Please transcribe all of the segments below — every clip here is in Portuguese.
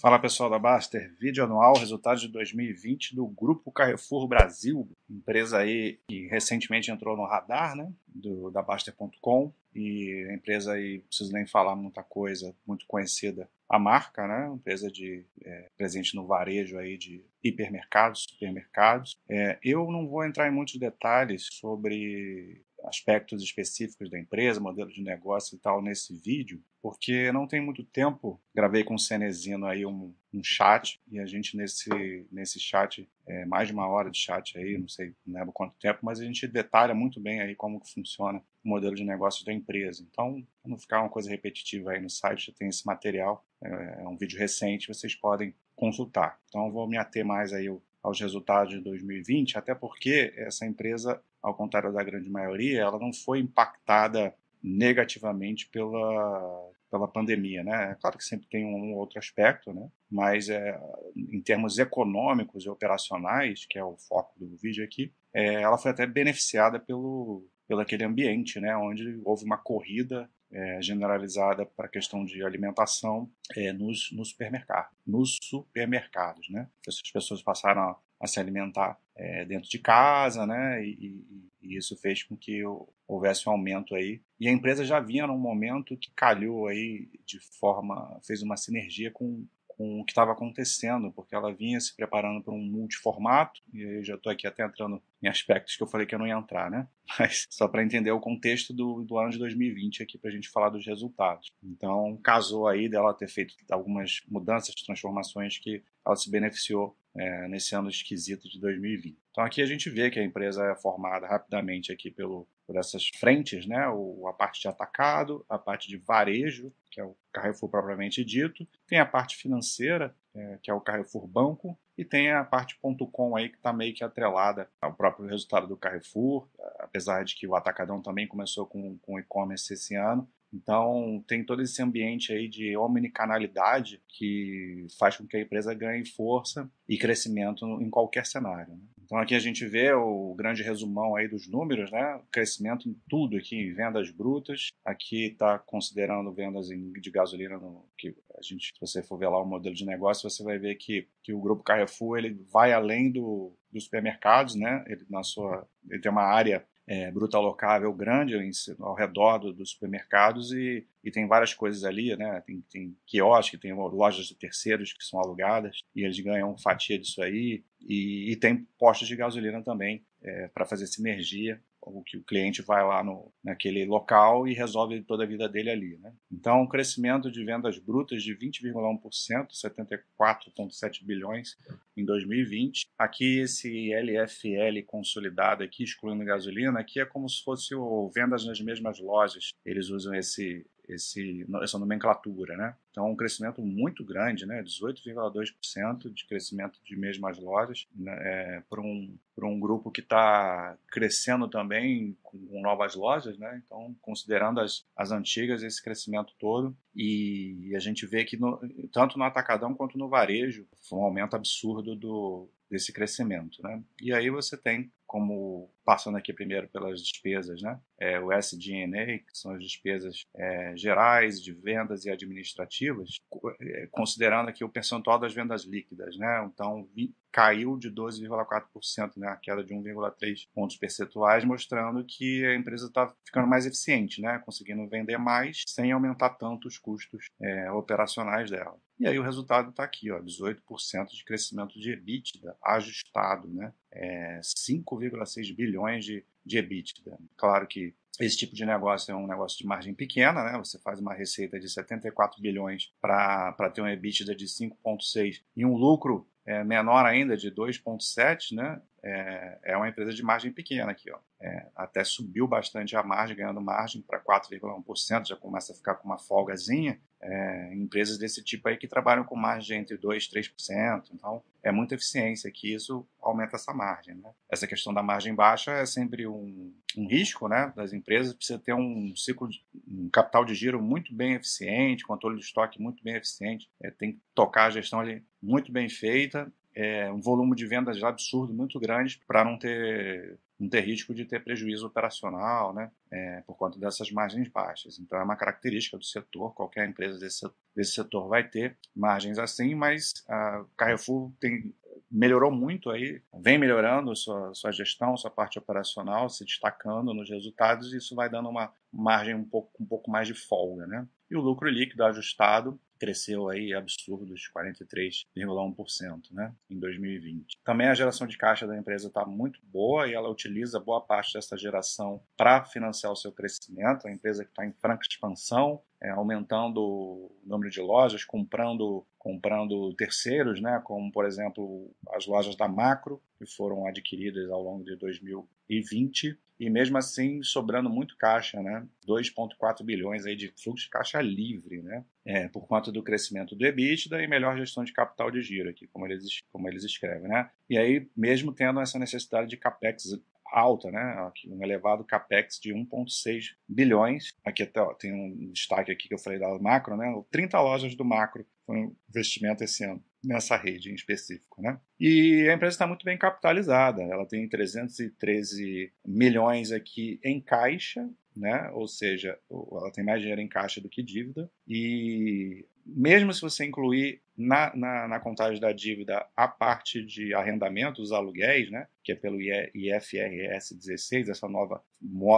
Fala pessoal da Baster, vídeo anual, resultados de 2020 do Grupo Carrefour Brasil, empresa aí que recentemente entrou no radar, né, do, da Baster.com e a empresa aí, preciso nem falar muita coisa, muito conhecida a marca, né, empresa de é, presente no varejo aí de hipermercados, supermercados. É, eu não vou entrar em muitos detalhes sobre aspectos específicos da empresa, modelo de negócio e tal nesse vídeo, porque não tem muito tempo. Gravei com o Cenezino aí um, um chat e a gente nesse, nesse chat, é, mais de uma hora de chat aí, não sei, não lembro quanto tempo, mas a gente detalha muito bem aí como que funciona o modelo de negócio da empresa. Então, para não ficar uma coisa repetitiva aí no site, já tem esse material, é, é um vídeo recente, vocês podem consultar. Então, vou me ater mais aí aos resultados de 2020, até porque essa empresa ao contrário da grande maioria, ela não foi impactada negativamente pela, pela pandemia, né? É claro que sempre tem um outro aspecto, né? Mas é, em termos econômicos e operacionais, que é o foco do vídeo aqui, é, ela foi até beneficiada pelo, pelo aquele ambiente, né? Onde houve uma corrida é, generalizada para a questão de alimentação é, nos, supermercados, nos supermercados, né? Essas pessoas passaram a, a se alimentar é, dentro de casa, né? E, e, e, isso fez com que houvesse um aumento aí. E a empresa já vinha num momento que calhou aí de forma, fez uma sinergia com, com o que estava acontecendo, porque ela vinha se preparando para um multiformato, e eu já estou aqui até entrando em aspectos que eu falei que eu não ia entrar, né? Mas só para entender o contexto do, do ano de 2020 aqui, para a gente falar dos resultados. Então, casou aí dela ter feito algumas mudanças, transformações que ela se beneficiou é, nesse ano esquisito de 2020. Então aqui a gente vê que a empresa é formada rapidamente aqui pelo, por essas frentes, né? O, a parte de atacado, a parte de varejo, que é o Carrefour propriamente dito, tem a parte financeira, é, que é o Carrefour Banco, e tem a parte .com aí que está meio que atrelada ao próprio resultado do Carrefour, apesar de que o Atacadão também começou com, com e-commerce esse ano, então, tem todo esse ambiente aí de omnicanalidade que faz com que a empresa ganhe força e crescimento em qualquer cenário. Né? Então, aqui a gente vê o grande resumão aí dos números, né? Crescimento em tudo aqui, em vendas brutas. Aqui está considerando vendas de gasolina, no, que a gente, se você for ver lá o modelo de negócio, você vai ver que, que o grupo Carrefour ele vai além do, dos supermercados, né? Ele, na sua, ele tem uma área é, bruta locável grande ao redor do, dos supermercados e, e, tem várias coisas ali, né? Tem, tem quiosque, tem lojas de terceiros que são alugadas e eles ganham fatia disso aí e, e tem postos de gasolina também é, para fazer sinergia o que o cliente vai lá no, naquele local e resolve toda a vida dele ali. Né? Então, um crescimento de vendas brutas de 20,1%, 74,7 bilhões em 2020. Aqui esse LFL consolidado aqui, excluindo gasolina, aqui é como se fosse o vendas nas mesmas lojas. Eles usam esse esse, essa nomenclatura, né? Então, um crescimento muito grande, né? 18,2% de crescimento de mesmas lojas né? é, para um, um grupo que está crescendo também com, com, novas lojas, né? Então, considerando as, as antigas, esse crescimento todo. E, e a gente vê que no, tanto no atacadão quanto no varejo foi um aumento absurdo do, desse crescimento, né? E aí você tem como passando aqui primeiro pelas despesas, né? É, o SG&A, que são as despesas é, gerais de vendas e administrativas, é, considerando aqui o percentual das vendas líquidas, né? Então vi, caiu de 12,4%, né? A queda de 1,3 pontos percentuais, mostrando que a empresa está ficando mais eficiente, né? Conseguindo vender mais sem aumentar tanto os custos é, operacionais dela. E aí o resultado está aqui, ó, 18% de crescimento de EBITDA ajustado, né? É 5,6 bilhões de, de EBITDA. Claro que esse tipo de negócio é um negócio de margem pequena, né? Você faz uma receita de 74 bilhões para ter um EBITDA de 5,6 e um lucro é, menor ainda de 2,7, né? É, é, uma empresa de margem pequena aqui, ó. É, até subiu bastante a margem, ganhando margem para 4,1%, já começa a ficar com uma folgazinha. É, empresas desse tipo aí que trabalham com margem entre 2% e 3%. Então, é muita eficiência que isso aumenta essa margem. Né? Essa questão da margem baixa é sempre um, um risco né, das empresas. Precisa ter um ciclo, de, um capital de giro muito bem eficiente, controle de estoque muito bem eficiente. É, tem que tocar a gestão ali muito bem feita é, um volume de vendas absurdo, muito grande, para não ter não ter risco de ter prejuízo operacional, né, é, por conta dessas margens baixas. Então é uma característica do setor, qualquer empresa desse, desse setor vai ter margens assim, mas a Carrefour tem melhorou muito aí, vem melhorando sua, sua gestão, sua parte operacional, se destacando nos resultados, e isso vai dando uma margem um pouco, um pouco mais de folga, né? E o lucro líquido ajustado cresceu aí absurdos 43,1% né, em 2020. Também a geração de caixa da empresa está muito boa e ela utiliza boa parte dessa geração para financiar o seu crescimento. A empresa que está em franca expansão, é, aumentando o número de lojas, comprando, comprando terceiros, né, como por exemplo as lojas da Macro, que foram adquiridas ao longo de 2020 e mesmo assim sobrando muito caixa, né? 2,4 bilhões aí de fluxo de caixa livre, né? É, por conta do crescimento do EBITDA e melhor gestão de capital de giro aqui, como eles, como eles escrevem, né? E aí, mesmo tendo essa necessidade de capex alta, né? Um elevado capex de 1,6 bilhões. Aqui tem um destaque aqui que eu falei da macro, né? 30 lojas do macro foi investimento esse ano nessa rede em específico. Né? E a empresa está muito bem capitalizada, ela tem 313 milhões aqui em caixa, né? ou seja, ela tem mais dinheiro em caixa do que dívida, e mesmo se você incluir na, na, na, contagem da dívida a parte de arrendamento, os aluguéis, né, que é pelo IFRS 16, essa nova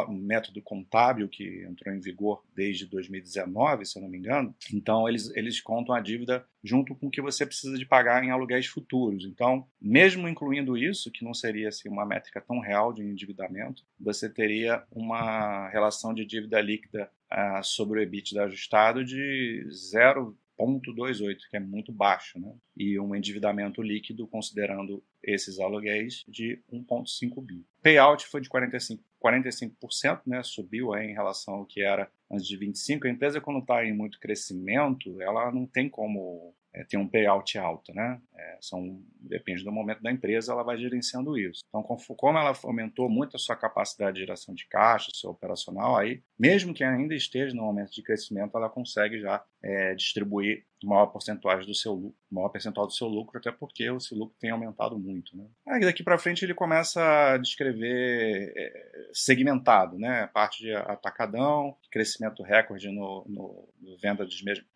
método contábil que entrou em vigor desde 2019, se eu não me engano. Então, eles, eles contam a dívida junto com o que você precisa de pagar em aluguéis futuros. Então, mesmo incluindo isso, que não seria assim, uma métrica tão real de endividamento, você teria uma relação de dívida líquida uh, sobre o EBITDA ajustado de 0 0,28, que é muito baixo, né? e um endividamento líquido, considerando esses aluguéis, de 1,5 bi. Payout foi de 45%, 45% né? subiu em relação ao que era antes de 25%. A empresa, quando está em muito crescimento, ela não tem como é, ter um payout alto, né? É, são, depende do momento da empresa, ela vai gerenciando isso. Então, como ela aumentou muito a sua capacidade de geração de caixa, seu operacional, aí, mesmo que ainda esteja no momento de crescimento, ela consegue já é, distribuir maior porcentagem do seu lucro, maior percentual do seu lucro, até porque o seu lucro tem aumentado muito. Né? Aí daqui para frente ele começa a descrever é, segmentado, né? Parte de atacadão, crescimento recorde no, no, no venda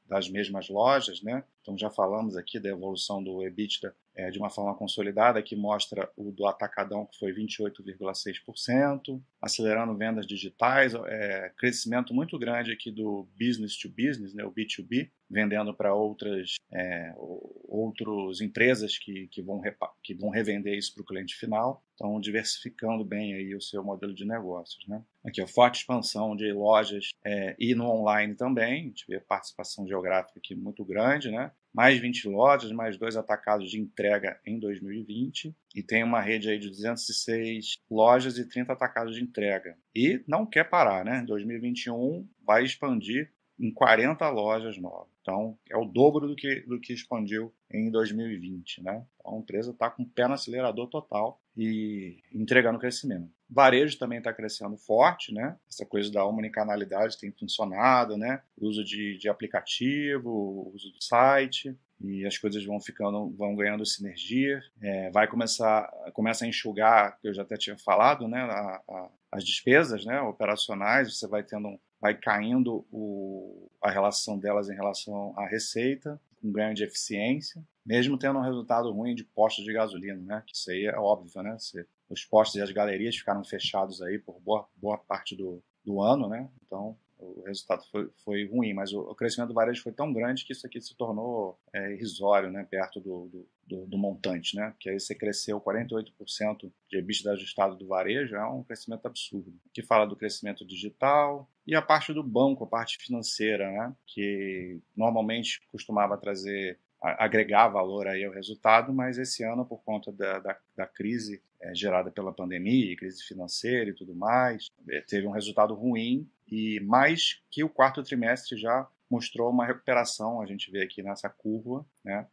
das mesmas lojas, né? Então já falamos aqui da evolução do EBITDA é, de uma forma consolidada, que mostra o do atacadão, que foi 28,6%, acelerando vendas digitais, é, crescimento muito grande aqui do business to business, né, o B2B, vendendo para outras é, outras empresas que, que, vão que vão revender isso para o cliente final. Então, diversificando bem aí o seu modelo de negócios. Né? Aqui, a forte expansão de lojas é, e no online também. A gente vê participação geográfica aqui muito grande, né? Mais 20 lojas, mais dois atacados de entrega em 2020 e tem uma rede aí de 206 lojas e 30 atacados de entrega. E não quer parar, né? 2021 vai expandir em 40 lojas novas. Então, é o dobro do que, do que expandiu em 2020, né? Então, a empresa está com o pé no acelerador total e entregando crescimento. Varejo também está crescendo forte, né? Essa coisa da omnicanalidade tem funcionado, né? Uso de, de aplicativo, uso do site e as coisas vão ficando, vão ganhando sinergia. É, vai começar, começa a enxugar, que eu já até tinha falado, né? A, a, as despesas, né? Operacionais, você vai tendo, vai caindo o, a relação delas em relação à receita, com ganho de eficiência, mesmo tendo um resultado ruim de postos de gasolina, né? Que isso aí é óbvio, né? Você os postos e as galerias ficaram fechados aí por boa, boa parte do, do ano, né? Então o resultado foi, foi ruim, mas o, o, crescimento do varejo foi tão grande que isso aqui se tornou é, irrisório, né? Perto do, do, do, do, montante, né? Que aí você cresceu 48% de EBITDA ajustado do varejo, é um crescimento absurdo. Que fala do crescimento digital e a parte do banco, a parte financeira, né? Que normalmente costumava trazer agregar valor aí ao resultado, mas esse ano, por conta da, da, da crise é, gerada pela pandemia, crise financeira e tudo mais, é, teve um resultado ruim e mais que o quarto trimestre já mostrou uma recuperação, a gente vê aqui nessa curva, né?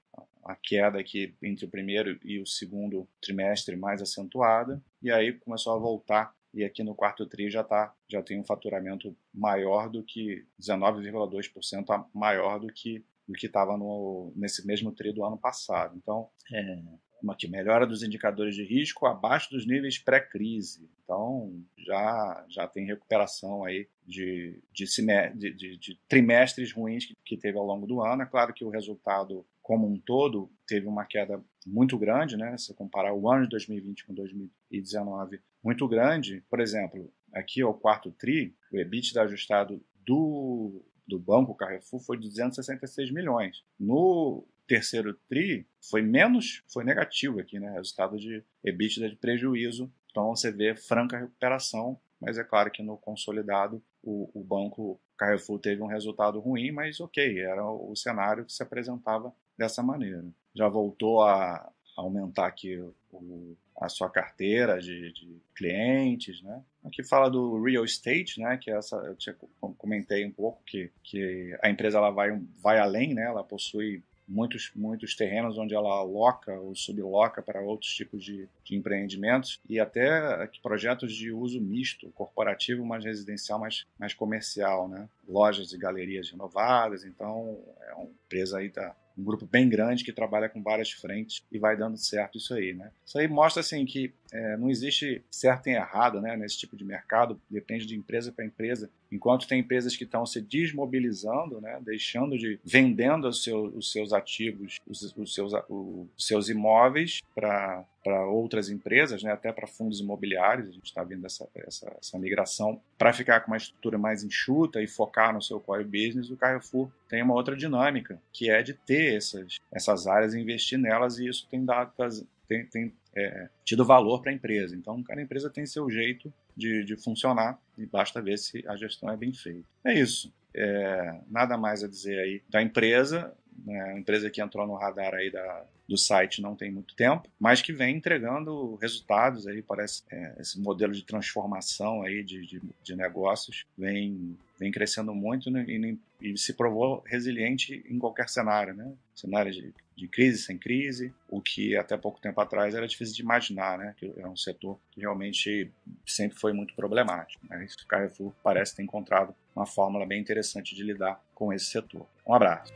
a queda aqui entre o primeiro e o segundo trimestre mais acentuada, e aí começou a voltar e aqui no quarto tri já tá, já tem um faturamento maior do que 19,2% maior do que do que estava nesse mesmo tri do ano passado. Então, é, aqui, melhora dos indicadores de risco abaixo dos níveis pré-crise. Então, já, já tem recuperação aí de, de, de, de trimestres ruins que, que teve ao longo do ano. É claro que o resultado como um todo teve uma queda muito grande, né? Se comparar o ano de 2020 com 2019, muito grande. Por exemplo, aqui é o quarto tri, o EBITDA ajustado do, do banco Carrefour foi de 266 milhões. No terceiro tri foi menos, foi negativo aqui, né? Resultado de EBITDA de prejuízo. Então você vê franca recuperação, mas é claro que no consolidado o, o banco Carrefour teve um resultado ruim, mas ok, era o cenário que se apresentava dessa maneira. Já voltou a aumentar aqui o, a sua carteira de, de, clientes, né? Aqui fala do real estate, né? Que é essa eu tinha, comentei um pouco que, que a empresa ela vai, vai além, né? Ela possui muitos, muitos terrenos onde ela aloca ou subloca para outros tipos de, de empreendimentos e até projetos de uso misto, corporativo, mais residencial, mais, mais comercial, né? Lojas e galerias renovadas, então é uma empresa aí da, um grupo bem grande que trabalha com várias frentes e vai dando certo isso aí, né? Isso aí mostra assim que é, não existe certo e errado, né, nesse tipo de mercado. Depende de empresa para empresa. Enquanto tem empresas que estão se desmobilizando, né, deixando de vendendo os seus, os seus ativos, os, os seus, os seus imóveis para para outras empresas, né, até para fundos imobiliários, a gente está vendo essa, essa, essa migração para ficar com uma estrutura mais enxuta e focar no seu core business, o Carrefour tem uma outra dinâmica, que é de ter essas, essas áreas e investir nelas, e isso tem dado tem, tem é, tido valor para a empresa. Então, cada empresa tem seu jeito de, de funcionar e basta ver se a gestão é bem feita. É isso. É, nada mais a dizer aí da empresa, né, empresa que entrou no radar aí da, do site não tem muito tempo, mas que vem entregando resultados aí, parece é, esse modelo de transformação aí de, de, de negócios vem, vem crescendo muito né, e, e, se provou resiliente em qualquer cenário, né? Cenário de, de crise sem crise, o que até pouco tempo atrás era difícil de imaginar, né? Que é um setor que realmente sempre foi muito problemático. Mas o Carrefour parece ter encontrado uma fórmula bem interessante de lidar com esse setor. Um abraço.